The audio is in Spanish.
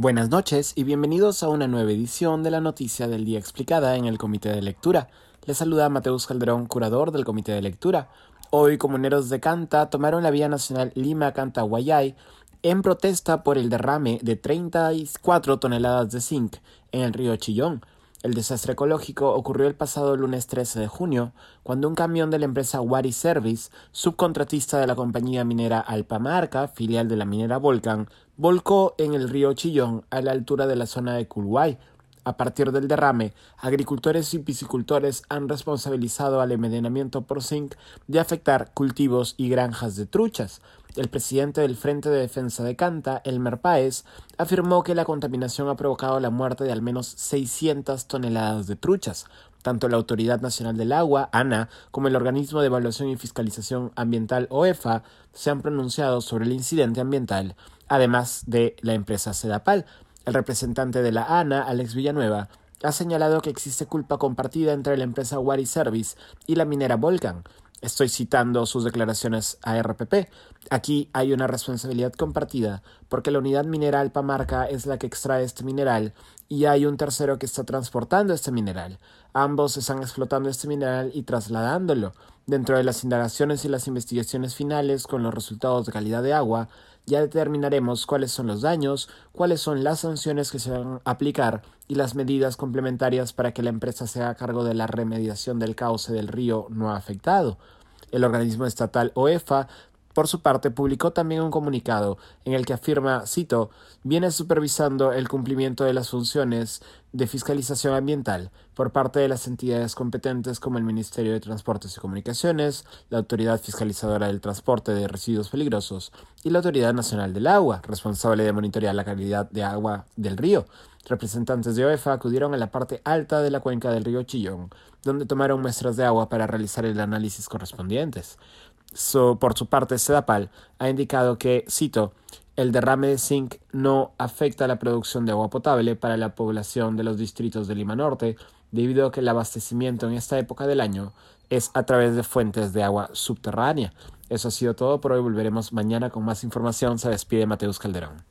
Buenas noches y bienvenidos a una nueva edición de la Noticia del Día Explicada en el Comité de Lectura. Les saluda Mateus Calderón, curador del Comité de Lectura. Hoy, comuneros de Canta tomaron la vía nacional Lima-Canta-Guayay en protesta por el derrame de 34 toneladas de zinc en el río Chillón, el desastre ecológico ocurrió el pasado lunes 13 de junio, cuando un camión de la empresa Wari Service, subcontratista de la compañía minera Alpamarca, filial de la minera Volcan, volcó en el río Chillón a la altura de la zona de Culhuay. A partir del derrame, agricultores y piscicultores han responsabilizado al envenenamiento por zinc de afectar cultivos y granjas de truchas, el presidente del Frente de Defensa de Canta, Elmer Páez, afirmó que la contaminación ha provocado la muerte de al menos 600 toneladas de truchas. Tanto la Autoridad Nacional del Agua, ANA, como el Organismo de Evaluación y Fiscalización Ambiental, OEFA, se han pronunciado sobre el incidente ambiental, además de la empresa Sedapal. El representante de la ANA, Alex Villanueva, ha señalado que existe culpa compartida entre la empresa Wari Service y la minera Volcan. Estoy citando sus declaraciones a RPP. Aquí hay una responsabilidad compartida, porque la unidad mineral Pamarca es la que extrae este mineral y hay un tercero que está transportando este mineral. Ambos están explotando este mineral y trasladándolo. Dentro de las indagaciones y las investigaciones finales con los resultados de calidad de agua, ya determinaremos cuáles son los daños, cuáles son las sanciones que se van a aplicar y las medidas complementarias para que la empresa se haga cargo de la remediación del cauce del río no afectado. El organismo estatal OEFA por su parte, publicó también un comunicado en el que afirma, cito, viene supervisando el cumplimiento de las funciones de fiscalización ambiental por parte de las entidades competentes como el Ministerio de Transportes y Comunicaciones, la Autoridad Fiscalizadora del Transporte de Residuos Peligrosos y la Autoridad Nacional del Agua, responsable de monitorear la calidad de agua del río. Representantes de OEFA acudieron a la parte alta de la cuenca del río Chillón, donde tomaron muestras de agua para realizar el análisis correspondientes por su parte, Sedapal ha indicado que, cito, el derrame de zinc no afecta la producción de agua potable para la población de los distritos de Lima Norte, debido a que el abastecimiento en esta época del año es a través de fuentes de agua subterránea. Eso ha sido todo por hoy. Volveremos mañana con más información. Se despide Mateus Calderón.